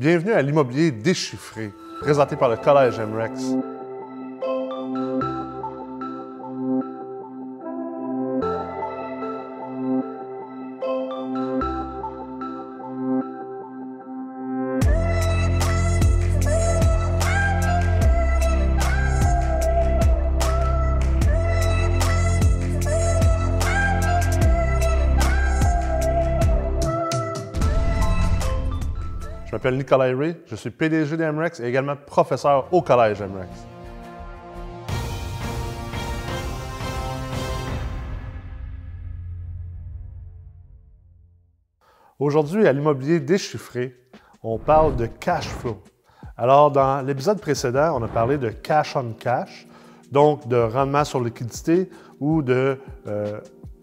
Bienvenue à l'immobilier déchiffré, présenté par le Collège MREX. Je suis PDG d'MREX et également professeur au Collège MREX. Aujourd'hui, à l'immobilier déchiffré, on parle de cash flow. Alors, dans l'épisode précédent, on a parlé de cash on cash, donc de rendement sur liquidité ou de euh,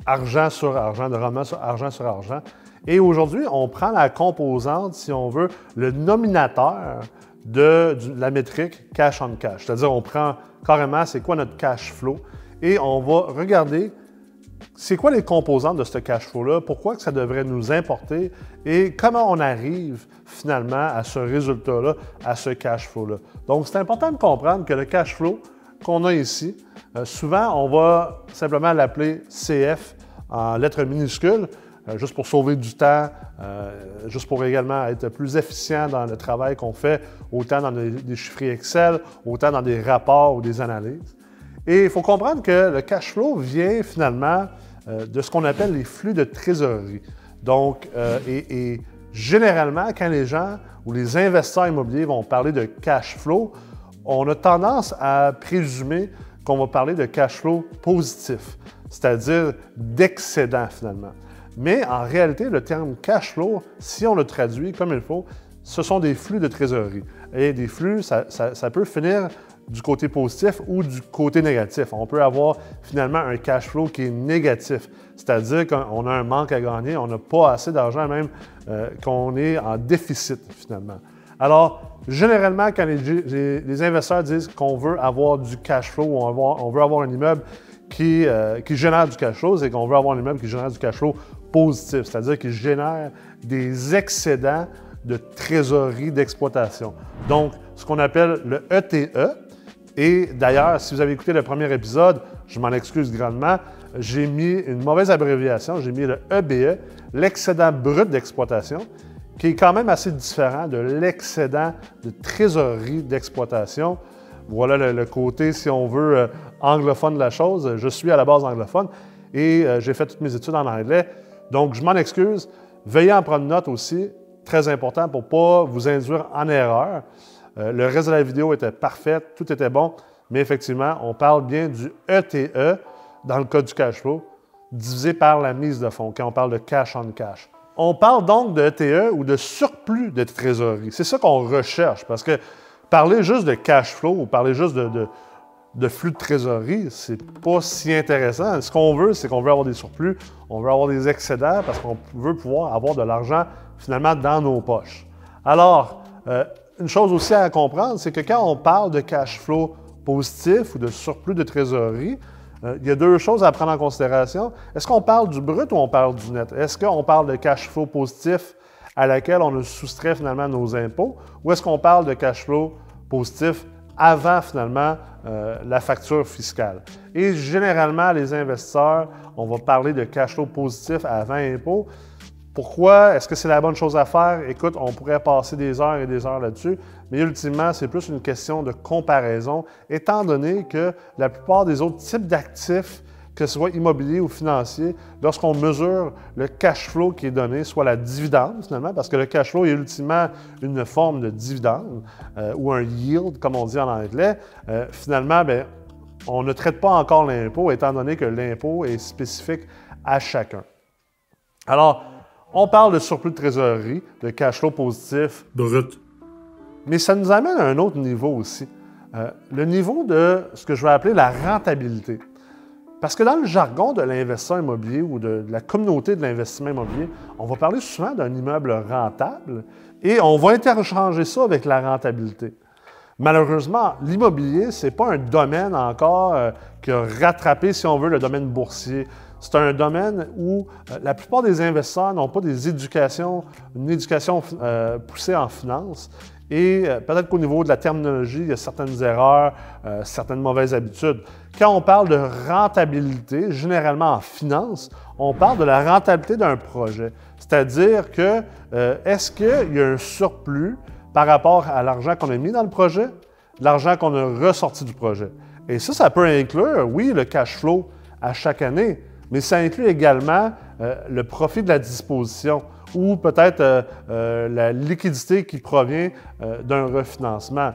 argent sur argent, de rendement sur argent sur argent. Et aujourd'hui, on prend la composante, si on veut, le nominateur de, la métrique cash on cash. C'est-à-dire, on prend carrément c'est quoi notre cash flow et on va regarder c'est quoi les composantes de ce cash flow-là, pourquoi que ça devrait nous importer et comment on arrive finalement à ce résultat-là, à ce cash flow-là. Donc, c'est important de comprendre que le cash flow qu'on a ici, euh, souvent, on va simplement l'appeler CF en lettres minuscules, juste pour sauver du temps, euh, juste pour également être plus efficient dans le travail qu'on fait, autant dans des, des chiffres Excel, autant dans des rapports ou des analyses. Et il faut comprendre que le cash flow vient finalement euh, de ce qu'on appelle les flux de trésorerie. Donc, et, généralement, quand les gens ou les investisseurs immobiliers vont parler de cash flow, on a tendance à présumer qu'on va parler de cash flow positif, c'est-à-dire d'excédent finalement. Mais en réalité, le terme cash flow, si on le traduit comme il faut, ce sont des flux de trésorerie. Et des flux, ça, peut finir du côté positif ou du côté négatif. On peut avoir finalement un cash flow qui est négatif, c'est-à-dire qu'on a un manque à gagner, on n'a pas assez d'argent même, euh, qu'on est en déficit finalement. Alors, généralement, quand les, investisseurs disent qu'on veut avoir du cash flow ou on, veut avoir un immeuble qui, euh, qui génère du cash flow, c'est qu'on veut avoir un immeuble qui génère du cash flow positif, c'est-à-dire qu'il génère des excédents de trésorerie d'exploitation. Donc, ce qu'on appelle le ETE. E. Et d'ailleurs, si vous avez écouté le premier épisode, je m'en excuse grandement, j'ai mis une mauvaise abréviation, j'ai mis le EBE, e, l'excédent brut d'exploitation, qui est quand même assez différent de l'excédent de trésorerie d'exploitation. Voilà le, côté, si on veut, euh, anglophone de la chose. Je suis à la base anglophone et euh, j'ai fait toutes mes études en anglais. Donc, je m'en excuse. Veuillez en prendre note aussi, très important pour ne pas vous induire en erreur. Euh, le reste de la vidéo était parfait, tout était bon, mais effectivement, on parle bien du ETE e dans le cas du cash flow, divisé par la mise de fonds, quand on parle de cash on cash. On parle donc de ETE e ou de surplus de trésorerie. C'est ça qu'on recherche, parce que parler juste de cash flow ou parler juste de de flux de trésorerie, c'est pas si intéressant. Ce qu'on veut, c'est qu'on veut avoir des surplus, on veut avoir des excédents parce qu'on veut pouvoir avoir de l'argent finalement dans nos poches. Alors, euh, une chose aussi à comprendre, c'est que quand on parle de cash flow positif ou de surplus de trésorerie, euh, il y a deux choses à prendre en considération. Est-ce qu'on parle du brut ou on parle du net? Est-ce qu'on parle de cash flow positif à laquelle on a soustrait finalement nos impôts ou est-ce qu'on parle de cash flow positif avant finalement euh, la facture fiscale. Et généralement, les investisseurs, on va parler de cash flow positif avant impôt. Pourquoi? Est-ce que c'est la bonne chose à faire? Écoute, on pourrait passer des heures et des heures là-dessus, mais ultimement, c'est plus une question de comparaison, étant donné que la plupart des autres types d'actifs que ce soit immobilier ou financier, lorsqu'on mesure le cash flow qui est donné, soit la dividende finalement, parce que le cash flow est ultimement une forme de dividende euh, ou un yield, comme on dit en anglais, euh, finalement, bien, on ne traite pas encore l'impôt, étant donné que l'impôt est spécifique à chacun. Alors, on parle de surplus de trésorerie, de cash flow positif brut. Mais ça nous amène à un autre niveau aussi. Euh, le niveau de ce que je vais appeler la rentabilité. Parce que dans le jargon de l'investisseur immobilier ou de, la communauté de l'investissement immobilier, on va parler souvent d'un immeuble rentable et on va interchanger ça avec la rentabilité. Malheureusement, l'immobilier, ce n'est pas un domaine encore euh, qui a rattrapé, si on veut, le domaine boursier. c'est un domaine où euh, la plupart des investisseurs n'ont pas des éducations, une éducation euh, poussée en finance. Et peut-être qu'au niveau de la terminologie, il y a certaines erreurs, certaines mauvaises habitudes. Quand on parle de rentabilité, généralement en finance, on parle de la rentabilité d'un projet. C'est-à-dire que est-ce qu'il y a un surplus par rapport à l'argent qu'on a mis dans le projet, l'argent qu'on a ressorti du projet? Et ça, ça peut inclure, oui, le cash flow à chaque année, mais ça inclut également euh, le profit de la disposition ou peut-être euh, euh, la liquidité qui provient d'un refinancement.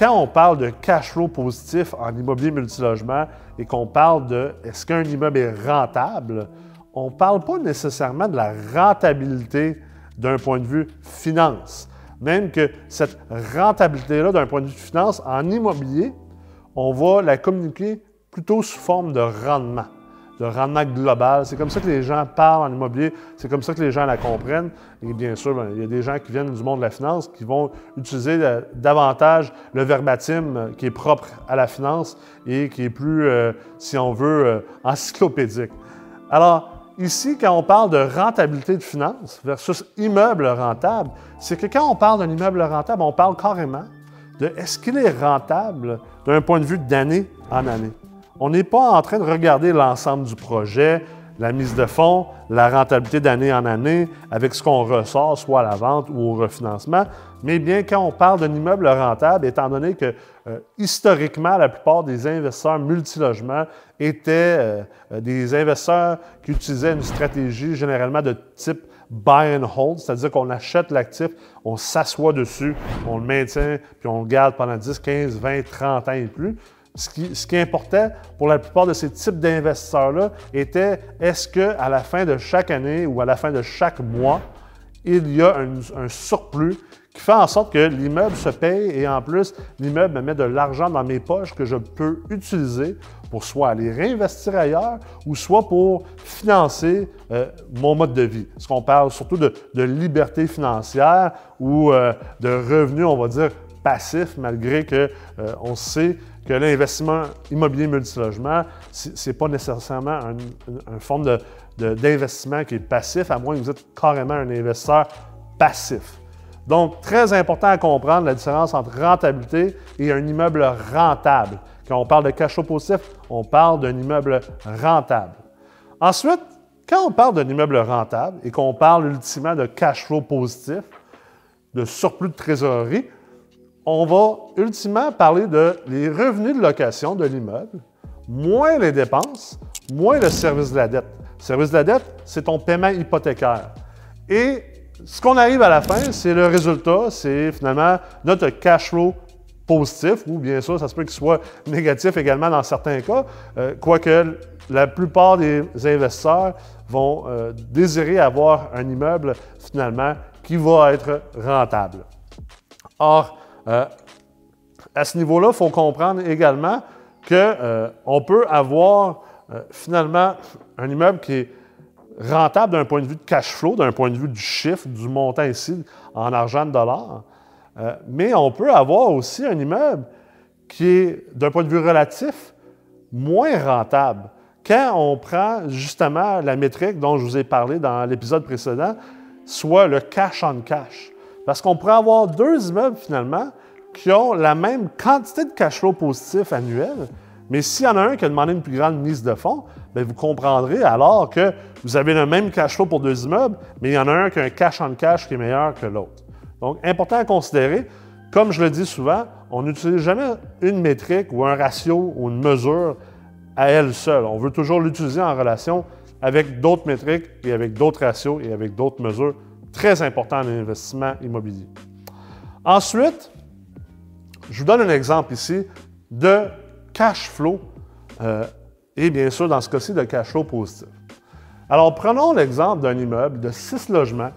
Quand on parle de cash flow positif en immobilier multilogement et qu'on parle de est-ce qu'un immeuble est rentable, on ne parle pas nécessairement de la rentabilité d'un point de vue finance. Même que cette rentabilité-là, d'un point de vue finance, en immobilier, on va la communiquer plutôt sous forme de rendement, de rendement global. C'est comme ça que les gens parlent en immobilier, c'est comme ça que les gens la comprennent. Et bien sûr, ben, il y a des gens qui viennent du monde de la finance qui vont utiliser davantage le verbatim qui est propre à la finance et qui est plus, euh, si on veut, euh, encyclopédique. Alors, Ici, quand on parle de rentabilité de finance versus immeuble rentable, c'est que quand on parle d'un immeuble rentable, on parle carrément de est-ce qu'il est rentable d'un point de vue d'année en année? On n'est pas en train de regarder l'ensemble du projet, la mise de fonds, la rentabilité d'année en année avec ce qu'on ressort, soit à la vente ou au refinancement, mais bien quand on parle d'un immeuble rentable, étant donné que euh, historiquement, la plupart des investisseurs multilogements étaient euh, euh, des investisseurs qui utilisaient une stratégie généralement de type buy and hold, c'est-à-dire qu'on achète l'actif, on s'assoit dessus, on le maintient, puis on le garde pendant 10, 15, 20, 30 ans et plus. Ce qui, importait pour la plupart de ces types d'investisseurs-là était est-ce qu'à la fin de chaque année ou à la fin de chaque mois, il y a un, surplus qui fait en sorte que l'immeuble se paye et en plus, l'immeuble me met de l'argent dans mes poches que je peux utiliser pour soit aller réinvestir ailleurs ou soit pour financer euh, mon mode de vie. Parce qu'on parle surtout de, liberté financière ou euh, de revenus, on va dire, passifs, malgré qu'on euh, on sait que l'investissement immobilier multilogement, ce n'est pas nécessairement une, forme d'investissement qui est passif, à moins que vous êtes carrément un investisseur passif. Donc, très important à comprendre la différence entre rentabilité et un immeuble rentable. Quand on parle de cash flow positif, on parle d'un immeuble rentable. Ensuite, quand on parle d'un immeuble rentable et qu'on parle ultimement de cash flow positif, de surplus de trésorerie, on va ultimement parler de les revenus de location de l'immeuble, moins les dépenses, moins le service de la dette. Le service de la dette, c'est ton paiement hypothécaire. Et ce qu'on arrive à la fin, c'est le résultat, c'est finalement notre cash flow positif, ou bien sûr, ça se peut qu'il soit négatif également dans certains cas, euh, quoique la plupart des investisseurs vont euh, désirer avoir un immeuble finalement qui va être rentable. Or, euh, à ce niveau-là, il faut comprendre également qu'on euh, peut avoir euh, finalement un immeuble qui est rentable d'un point de vue de cash flow, d'un point de vue du chiffre, du montant ici en argent de dollars, mais on peut avoir aussi un immeuble qui est, d'un point de vue relatif, moins rentable. Quand on prend justement la métrique dont je vous ai parlé dans l'épisode précédent, soit le cash on cash. Parce qu'on pourrait avoir deux immeubles finalement qui ont la même quantité de cash flow positif annuel, mais s'il y en a un qui a demandé une plus grande mise de fonds, bien, vous comprendrez alors que vous avez le même cash flow pour deux immeubles, mais il y en a un qui a un cash on cash qui est meilleur que l'autre. Donc, important à considérer. Comme je le dis souvent, on n'utilise jamais une métrique ou un ratio ou une mesure à elle seule. On veut toujours l'utiliser en relation avec d'autres métriques et avec d'autres ratios et avec d'autres mesures très importantes en investissement immobilier. Ensuite, je vous donne un exemple ici de cash flow euh, et bien sûr, dans ce cas-ci, de cash flow positif. Alors, prenons l'exemple d'un immeuble de six logements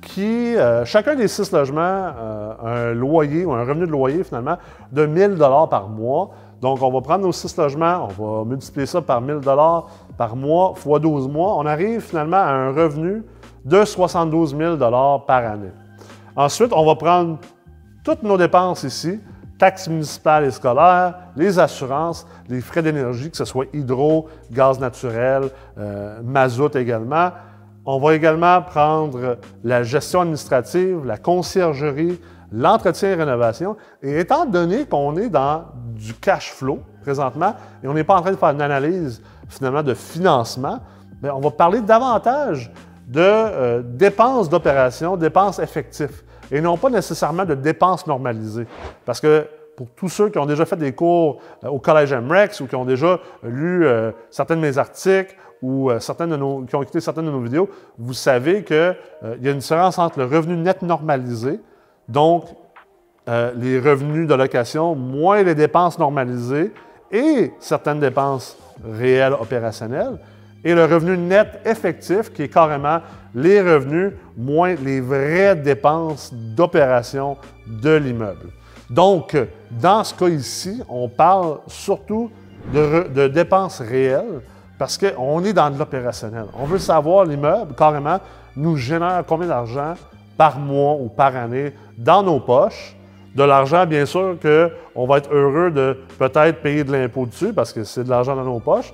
qui, euh, chacun des six logements euh, un loyer ou un revenu de loyer finalement de 1000 dollars par mois. Donc, on va prendre nos six logements, on va multiplier ça par 1000 dollars par mois fois 12 mois. On arrive finalement à un revenu de 72 000 dollars par année. Ensuite, on va prendre toutes nos dépenses ici, taxes municipales et scolaires, les assurances, les frais d'énergie, que ce soit hydro, gaz naturel, euh, mazout également. On va également prendre la gestion administrative, la conciergerie, l'entretien et rénovation. Et étant donné qu'on est dans du cash flow présentement et on n'est pas en train de faire une analyse finalement de financement, bien, on va parler davantage de euh, dépenses d'opération, dépenses effectives, et non pas nécessairement de dépenses normalisées. Parce que pour tous ceux qui ont déjà fait des cours euh, au Collège MREX ou qui ont déjà lu euh, certains de mes articles ou qui ont écouté certaines de nos vidéos, vous savez qu'il y a une différence entre le revenu net normalisé, donc les revenus de location, moins les dépenses normalisées et certaines dépenses réelles opérationnelles, et le revenu net effectif, qui est carrément les revenus moins les vraies dépenses d'opération de l'immeuble. Donc, dans ce cas ici, on parle surtout de, dépenses réelles parce qu'on est dans de l'opérationnel. On veut savoir l'immeuble, carrément, nous génère combien d'argent par mois ou par année dans nos poches. De l'argent, bien sûr, qu'on va être heureux de peut-être payer de l'impôt dessus parce que c'est de l'argent dans nos poches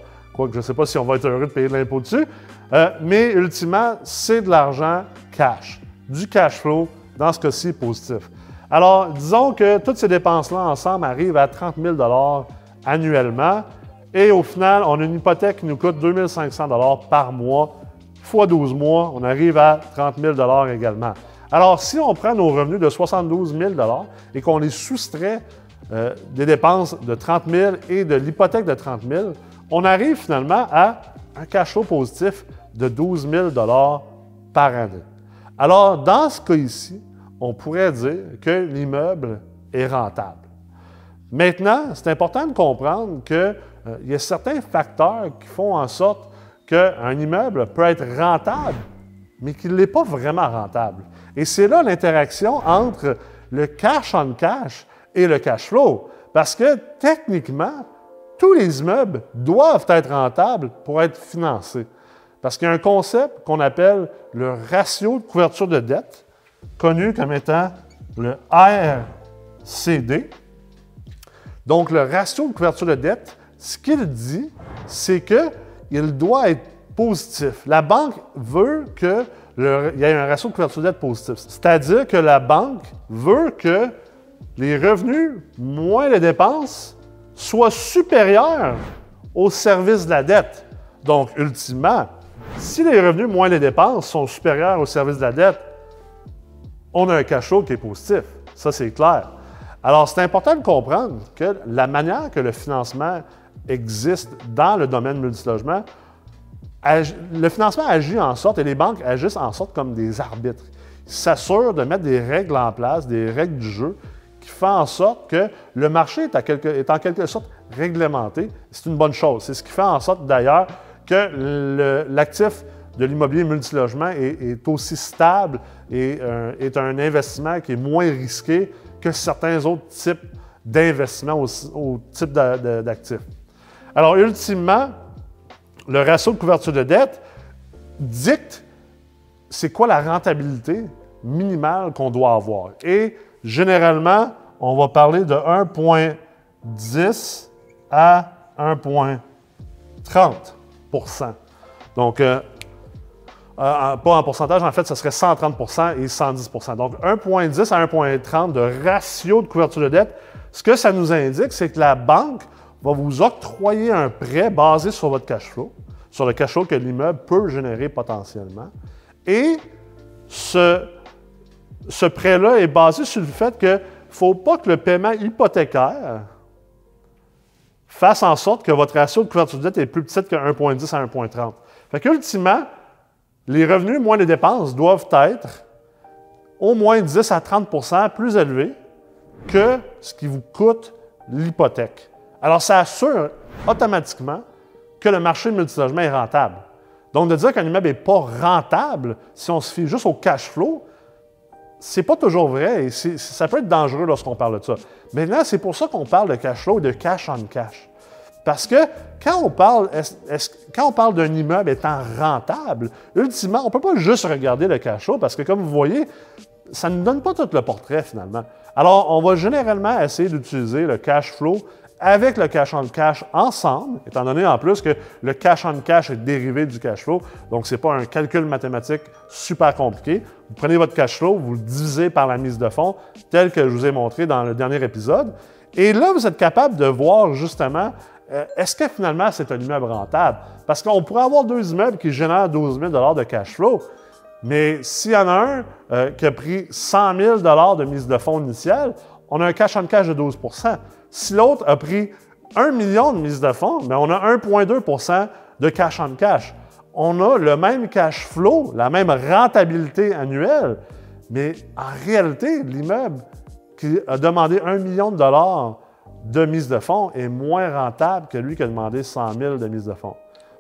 je ne sais pas si on va être heureux de payer de l'impôt dessus. Euh, mais ultimement, c'est de l'argent cash, du cash flow, dans ce cas-ci positif. Alors, disons que toutes ces dépenses-là ensemble arrivent à 30 000 annuellement. Et au final, on a une hypothèque qui nous coûte 2 500 par mois. Fois 12 mois, on arrive à 30 000 également. Alors, si on prend nos revenus de 72 000 et qu'on les soustrait euh, des dépenses de 30 000 et de l'hypothèque de 30 000, on arrive finalement à un cash flow positif de 12 000 par année. Alors, dans ce cas ici, on pourrait dire que l'immeuble est rentable. Maintenant, c'est important de comprendre qu'il euh, y a certains facteurs qui font en sorte qu'un immeuble peut être rentable, mais qu'il n'est pas vraiment rentable. Et c'est là l'interaction entre le cash on cash et le cash flow. Parce que techniquement, tous les immeubles doivent être rentables pour être financés. Parce qu'il y a un concept qu'on appelle le ratio de couverture de dette, connu comme étant le RCD. Donc, le ratio de couverture de dette, ce qu'il dit, c'est qu'il doit être positif. La banque veut qu'il y ait un ratio de couverture de dette positif. C'est-à-dire que la banque veut que les revenus moins les dépenses soit supérieur au service de la dette. Donc, ultimement, si les revenus moins les dépenses sont supérieurs au service de la dette, on a un cash flow qui est positif. Ça, c'est clair. Alors, c'est important de comprendre que la manière que le financement existe dans le domaine multilogement, le financement agit en sorte, et les banques agissent en sorte comme des arbitres. Ils s'assurent de mettre des règles en place, des règles du jeu, qui fait en sorte que le marché est, en quelque sorte réglementé. C'est une bonne chose. C'est ce qui fait en sorte d'ailleurs que l'actif de l'immobilier multilogement est, aussi stable et euh, est un investissement qui est moins risqué que certains autres types d'investissements au, type d'actifs. Alors, ultimement, le ratio de couverture de dette dicte c'est quoi la rentabilité minimale qu'on doit avoir. Et Généralement, on va parler de 1,10 à 1,30% Donc, euh, euh, pas en pourcentage, en fait, ce serait 130% et 110 Donc, 1,10 à 1,30 de ratio de couverture de dette, ce que ça nous indique, c'est que la banque va vous octroyer un prêt basé sur votre cash flow, sur le cash flow que l'immeuble peut générer potentiellement. Et ce ce prêt-là est basé sur le fait qu'il ne faut pas que le paiement hypothécaire fasse en sorte que votre ratio de couverture de dette est plus petite que 1,10 à 1,30. Fait qu'ultimement, les revenus moins les dépenses doivent être au moins 10 à 30% plus élevés que ce qui vous coûte l'hypothèque. Alors, ça assure automatiquement que le marché de multilogement est rentable. Donc, de dire qu'un immeuble n'est pas rentable si on se fie juste au cash flow, c'est pas toujours vrai et ça peut être dangereux lorsqu'on parle de ça. Là, c'est pour ça qu'on parle de cash flow et de cash on cash. Parce que quand on parle, quand on parle d'un immeuble étant rentable, ultimement, on ne peut pas juste regarder le cash flow parce que, comme vous voyez, ça ne donne pas tout le portrait finalement. Alors, on va généralement essayer d'utiliser le cash flow avec le cash on cash ensemble, étant donné en plus que le cash on cash est dérivé du cash flow, donc ce n'est pas un calcul mathématique super compliqué. Vous prenez votre cash flow, vous le divisez par la mise de fonds, tel que je vous ai montré dans le dernier épisode, et là, vous êtes capable de voir justement euh, est-ce que finalement c'est un immeuble rentable? Parce qu'on pourrait avoir deux immeubles qui génèrent 12 000 de cash flow, mais s'il y en a un euh, qui a pris 100 000 de mise de fonds initiale, on a un cash on cash de 12 Si l'autre a pris 1 million de mise de fonds, mais on a 1,2% de cash on cash. On a le même cash flow, la même rentabilité annuelle, mais en réalité, l'immeuble qui a demandé 1 million de dollars de mise de fonds est moins rentable que lui qui a demandé 100 000 de mise de fonds.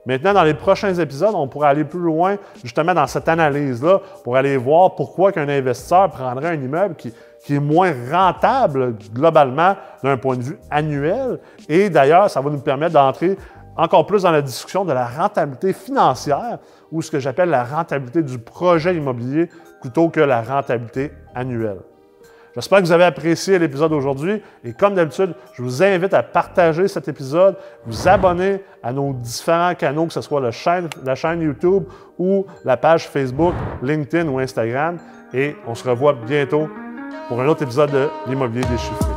Maintenant, dans les prochains épisodes, on pourra aller plus loin justement dans cette analyse-là pour aller voir pourquoi qu'un investisseur prendrait un immeuble qui, qui est moins rentable globalement d'un point de vue annuel. Et d'ailleurs, ça va nous permettre d'entrer encore plus dans la discussion de la rentabilité financière ou ce que j'appelle la rentabilité du projet immobilier plutôt que la rentabilité annuelle. J'espère que vous avez apprécié l'épisode d'aujourd'hui et comme d'habitude, je vous invite à partager cet épisode, vous abonner à nos différents canaux, que ce soit la chaîne, la chaîne YouTube ou la page Facebook, LinkedIn ou Instagram. Et on se revoit bientôt pour un autre épisode de l'immobilier déchiffré.